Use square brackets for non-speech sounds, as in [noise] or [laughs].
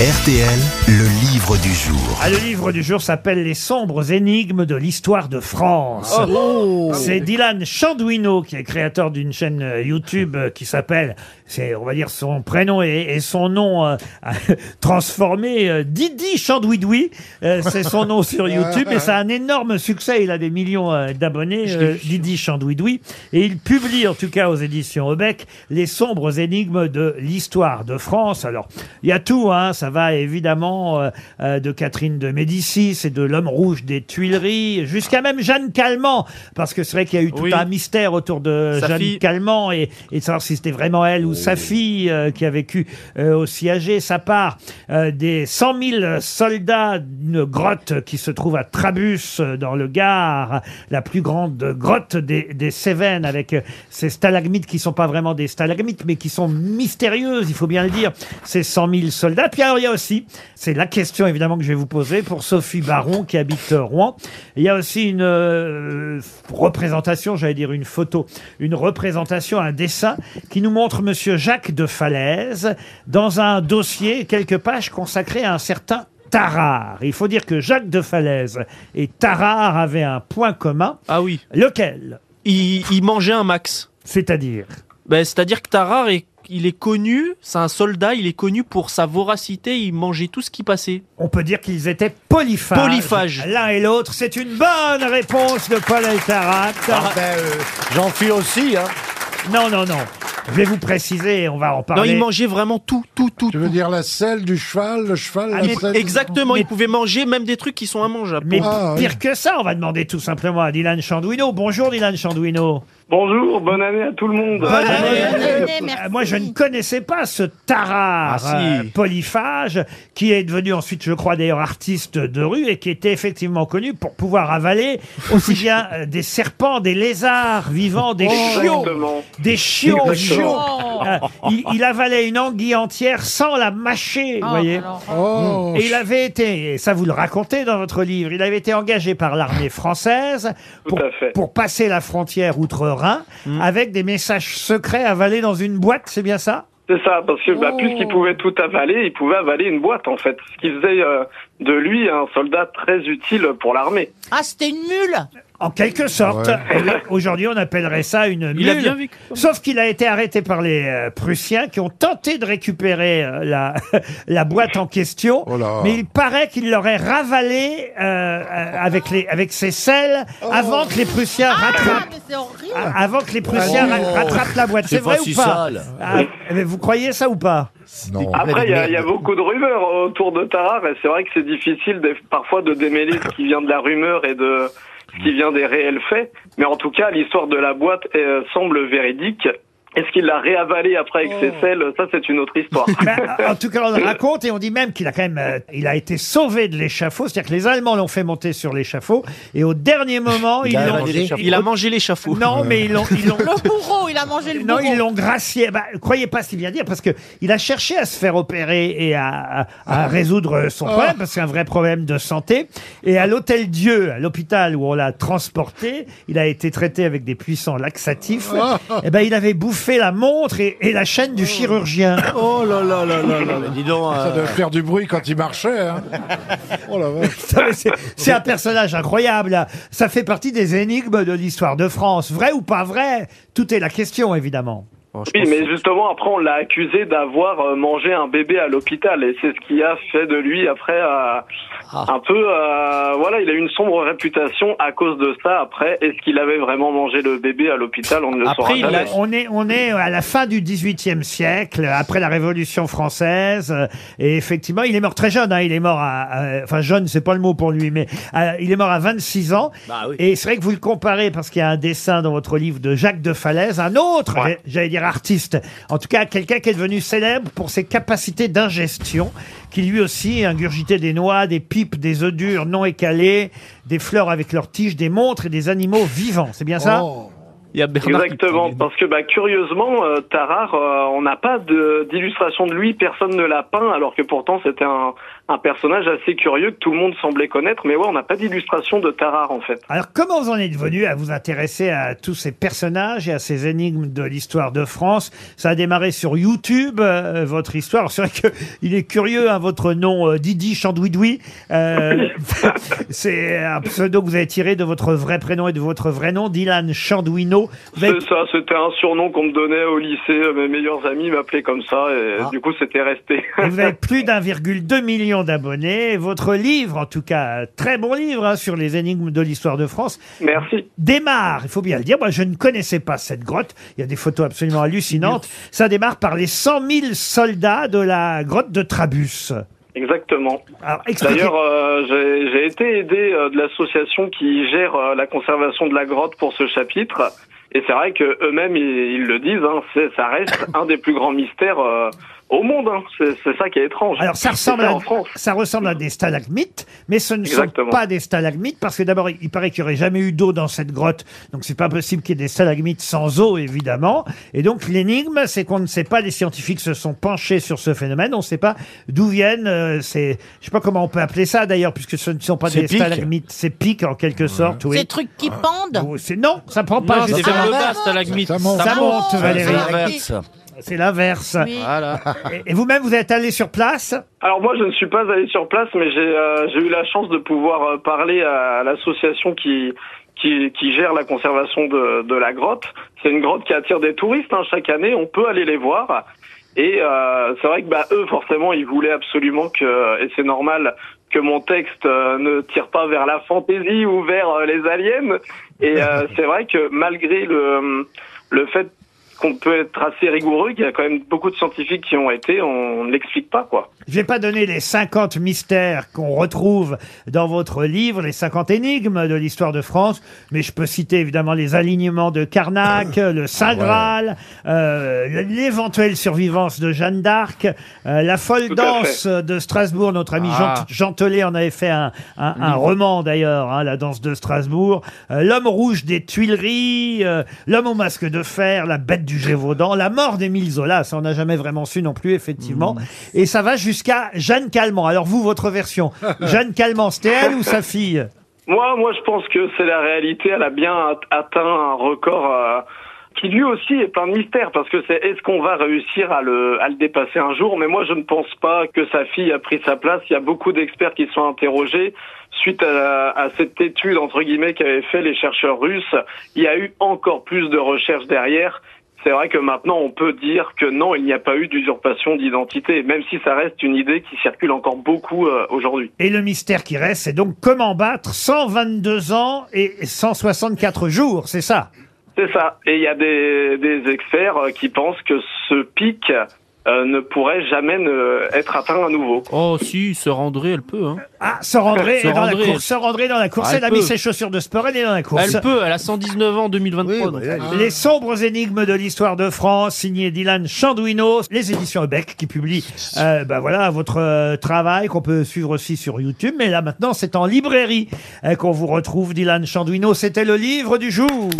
RTL, le livre du jour. Ah, le livre du jour s'appelle Les sombres énigmes de l'histoire de France. C'est Dylan Chandouino qui est créateur d'une chaîne euh, YouTube euh, qui s'appelle, c'est on va dire son prénom et, et son nom euh, [laughs] transformé euh, Didi Chandouidoui. Euh, c'est son nom sur [laughs] YouTube et ça a un énorme succès. Il a des millions euh, d'abonnés, euh, Didi Chandouidoui. Et il publie en tout cas aux éditions Aubec Les sombres énigmes de l'histoire de France. Alors, il y a tout, hein. Ça va évidemment euh, euh, de Catherine de Médicis et de l'homme rouge des Tuileries, jusqu'à même Jeanne Calment, parce que c'est vrai qu'il y a eu tout Oui. un mystère autour de Sa Jeanne fille. Calment et, et de savoir si c'était vraiment elle ou sa fille euh, qui a vécu euh, aussi âgée. Ça part euh, des 100 000 soldats d'une grotte qui se trouve à Trabus euh, dans le Gard, la plus grande grotte des, des Cévennes avec euh, ces stalagmites qui sont pas vraiment des stalagmites mais qui sont mystérieuses, il faut bien le dire, ces 100 000 soldats. Puis alors il y a aussi, c'est la question évidemment que je vais vous poser pour Sophie Baron qui habite euh, Rouen. Il y a aussi une euh, représentation, j'allais dire une photo, une représentation, un dessin qui nous montre Monsieur Jacques de Falaise dans un dossier, quelques pages consacrées à un certain Tarare. Il faut dire que Jacques de Falaise et Tarare avaient un point commun. Ah oui. Lequel? Il, il mangeait un max. C'est-à-dire? Ben, C'est-à-dire que Tarare, est, il est connu, c'est un soldat, il est connu pour sa voracité, il mangeait tout ce qui passait. On peut dire qu'ils étaient polyphages. Polyphages. L'un et l'autre. C'est une bonne réponse de Paul Elkarat. J'en file aussi, hein. Non, non, non. Je vais vous préciser, on va en Non, parler. il mangeait vraiment tout, tout, tout. Tu veux tout. dire la selle du cheval, le cheval, Ah, la mais selle Exactement, Mais- il pouvait manger même des trucs qui sont immangeables. Mais Ah, oui. pire que ça, on va demander tout simplement à Dylan Chandouino. Bonjour Dylan Chandouino. Bonjour, bonne année à tout le monde. Bonne année. merci. Euh, Moi, je ne connaissais pas ce tarare Ah, si. euh, polyphage qui est devenu ensuite, je crois d'ailleurs, artiste de rue et qui était effectivement connu pour pouvoir avaler aussi [laughs] bien euh, des serpents, des lézards vivants, des chiots, Exactement. des chiots. Exactement. Euh, il, il avalait une anguille entière sans la mâcher, vous voyez. Oh, Et il avait été, et ça vous le racontez dans votre livre, il avait été engagé par l'armée française pour, à fait. pour passer la frontière outre-Rhin avec des messages secrets avalés dans une boîte, c'est bien ça? C'est ça, parce que bah, puisqu'il pouvait tout avaler, il pouvait avaler une boîte en fait. Ce qui faisait euh, de lui un soldat très utile pour l'armée. Ah, c'était une mule? En quelque sorte. Ouais. Eh bien, Aujourd'hui, on appellerait ça une mule. Il a bien vécu. Sauf qu'il a été arrêté par les euh, Prussiens qui ont tenté de récupérer euh, la, [laughs] la boîte en question. Oh là. mais il paraît qu'il l'aurait ravalée euh, euh, avec, les, avec ses selles avant que les Prussiens Ah, rattrapent. mais c'est horrible a- Avant que les Prussiens Ah, ra- rattrapent la boîte. C'est C'est vrai pas ou pas sale. Ah, mais Vous croyez ça ou pas non. Après, il y, a- il y a beaucoup de rumeurs autour de Tarare, et c'est vrai que c'est difficile des- parfois de démêler ce qui vient de la rumeur et de qui vient des réels faits. Mais en tout cas, l'histoire de la boîte euh, semble véridique. Est-ce qu'il l'a réavalé après avec ses selles? Ça, c'est une autre histoire. [laughs] Ben, en tout cas, on le raconte et on dit même qu'il a quand même, euh, il a été sauvé de l'échafaud. C'est-à-dire que les Allemands l'ont fait monter sur l'échafaud et au dernier moment, ils l'ont. Il a mangé l'échafaud. Non, mais ils l'ont, ils l'ont. Le bourreau, il a mangé le Non, bourreau. ils l'ont gracié. Bah, croyez pas ce qu'il vient dire, parce que il a cherché à se faire opérer et à, à- à résoudre son problème, parce que c'est un vrai problème de santé. Et à l'hôtel Dieu, à l'hôpital où on l'a transporté, il a été traité avec des puissants laxatifs. et ben, il avait bouffé la montre et, et la chaîne du chirurgien. Oh là là là là là. Dis donc, Ça euh, devait faire du bruit quand il marchait. Hein. Oh la vache. [laughs] Ça, mais C'est c'est un personnage incroyable. Ça fait partie des énigmes de l'histoire de France. Vrai ou pas vrai Tout est la question, évidemment. Oh, Oui, mais justement, après, on l'a accusé d'avoir euh, mangé un bébé à l'hôpital, et c'est ce qui a fait de lui, après, euh, un peu... euh, voilà, il a eu une sombre réputation à cause de ça. Après, est-ce qu'il avait vraiment mangé le bébé à l'hôpital On ne le Après, saura jamais. On est, on est à la fin du XVIIIe siècle, après la Révolution française, et effectivement, il est mort très jeune. Hein, il est mort à, à- enfin jeune, c'est pas le mot pour lui, mais il est mort à 26 ans. Bah oui. Et c'est vrai que vous le comparez parce qu'il y a un dessin dans votre livre de Jacques de Falaise, un autre, Ouais. j'allais dire artiste, en tout cas quelqu'un qui est devenu célèbre pour ses capacités d'ingestion, qui lui aussi ingurgitait des noix, des pipes, des œufs durs non écalés, des fleurs avec leurs tiges, des montres et des animaux vivants. C'est bien ça? Oh. Il y a Bernard qui Exactement, parce que bah, curieusement, euh, Tarare, euh, on n'a pas de- d'illustration de, lui, personne ne l'a peint, alors que pourtant c'était un, un personnage assez curieux que tout le monde semblait connaître, mais ouais, on n'a pas d'illustration de Tarare en fait. Alors, comment vous en êtes venu à vous intéresser à tous ces personnages et à ces énigmes de l'histoire de France? Ça a démarré sur YouTube, euh, votre histoire. Alors, C'est vrai que il est curieux, hein, votre nom, euh, Didi Chandouidoui. Euh, [laughs] c'est un pseudo que vous avez tiré de votre vrai prénom et de votre vrai nom, Dylan Chandouino. C'est ça, c'était un surnom qu'on me donnait au lycée, mes meilleurs amis m'appelaient comme ça, et Ah. du coup c'était resté. Et vous avez plus d'1,2 million d'abonnés. Votre livre, en tout cas, très bon livre hein, sur les énigmes de l'histoire de France, Merci. démarre, il faut bien le dire, moi je ne connaissais pas cette grotte, il y a des photos absolument hallucinantes, ça démarre par les 100 000 soldats de la grotte de Trabus. Exactement. D'ailleurs, euh, j'ai j'ai été aidé euh, de l'association qui gère euh, la conservation de la grotte pour ce chapitre. Et c'est vrai que eux-mêmes ils, ils le disent, hein, ça reste [laughs] un des plus grands mystères euh, au monde. Hein. C'est c'est ça qui est étrange. Alors ça ressemble, à, ça ressemble à des stalagmites, mais ce ne Exactement. sont pas des stalagmites parce que d'abord il paraît qu'il n'y aurait jamais eu d'eau dans cette grotte, donc c'est pas possible qu'il y ait des stalagmites sans eau évidemment. Et donc l'énigme, c'est qu'on ne sait pas, les scientifiques se sont penchés sur ce phénomène, on ne sait pas d'où viennent euh, ces, je sais pas comment on peut appeler ça d'ailleurs, puisque ce ne sont pas des stalagmites, c'est pics en quelque sorte. Oui. Ces trucs qui pendent Oh, non, ça prend pas. Non, c'est justement. vers le bas, stalagmite. Ça monte. Ça monte, Ça Valérie. C'est l'inverse. Oui. Voilà. Et, et vous-même, vous êtes allé sur place Alors moi, je ne suis pas allé sur place, mais j'ai euh, j'ai eu la chance de pouvoir euh, parler à, l'association qui, qui qui gère la conservation de, de la grotte. C'est une grotte qui attire des touristes hein, chaque année. On peut aller les voir. Et euh, c'est vrai que bah, eux, forcément, ils voulaient absolument que, et c'est normal, que mon texte euh, ne tire pas vers la fantaisie ou vers euh, les aliens. Et euh, c'est vrai que malgré le, le fait qu'on peut être assez rigoureux, qu'il y a quand même beaucoup de scientifiques qui ont été, on ne l'explique pas, quoi. Je vais pas donner les 50 mystères qu'on retrouve dans votre livre, les 50 énigmes de l'histoire de France, mais je peux citer évidemment les alignements de Carnac, le Saint Graal, euh, l'éventuelle survivance de Jeanne d'Arc, euh, la folle Tout à danse de Strasbourg. Notre ami Jean, Ah. Jean Telet en avait fait un, un, un roman d'ailleurs, hein, la danse de Strasbourg. Euh, L'homme rouge des Tuileries, euh, l'homme au masque de fer, la bête du Gévaudan, la mort d'Émile Zola, ça on n'a jamais vraiment su non plus effectivement. Et ça va jusqu'à Jeanne Calment. Alors vous, votre version, [laughs] Jeanne Calment, c'était elle ou sa fille? Moi, moi, je pense que c'est la réalité. Elle a bien at- atteint un record euh, qui lui aussi est plein de mystères parce que c'est est-ce qu'on va réussir à le, à le dépasser un jour? Mais moi, je ne pense pas que sa fille a pris sa place. Il y a beaucoup d'experts qui sont interrogés suite à, à cette étude entre guillemets qu'avaient fait les chercheurs russes. Il y a eu encore plus de recherches derrière. C'est vrai que maintenant on peut dire que non, il n'y a pas eu d'usurpation d'identité, même si ça reste une idée qui circule encore beaucoup euh, aujourd'hui. Et le mystère qui reste, c'est donc comment battre 122 ans et 164 jours, c'est ça? C'est ça. Et il y a des, des experts euh, qui pensent que ce pic euh, ne pourrait jamais ne, être atteint à nouveau. Oh, si, se rendrait, elle peut. Hein. Ah, se rendrait [laughs] Se dans la rendrait. course, se rendrait dans la course. Ah, elle a mis ses chaussures de sport, elle est dans la course. Elle peut, elle a 119 ans en 2023. donc. Les sombres énigmes de l'histoire de France, signé Dylan Chandouino, les éditions Ebec qui publient, euh, bah voilà, votre euh, travail qu'on peut suivre aussi sur YouTube. Mais là maintenant, c'est en librairie euh, qu'on vous retrouve, Dylan Chandouino. C'était le livre du jour.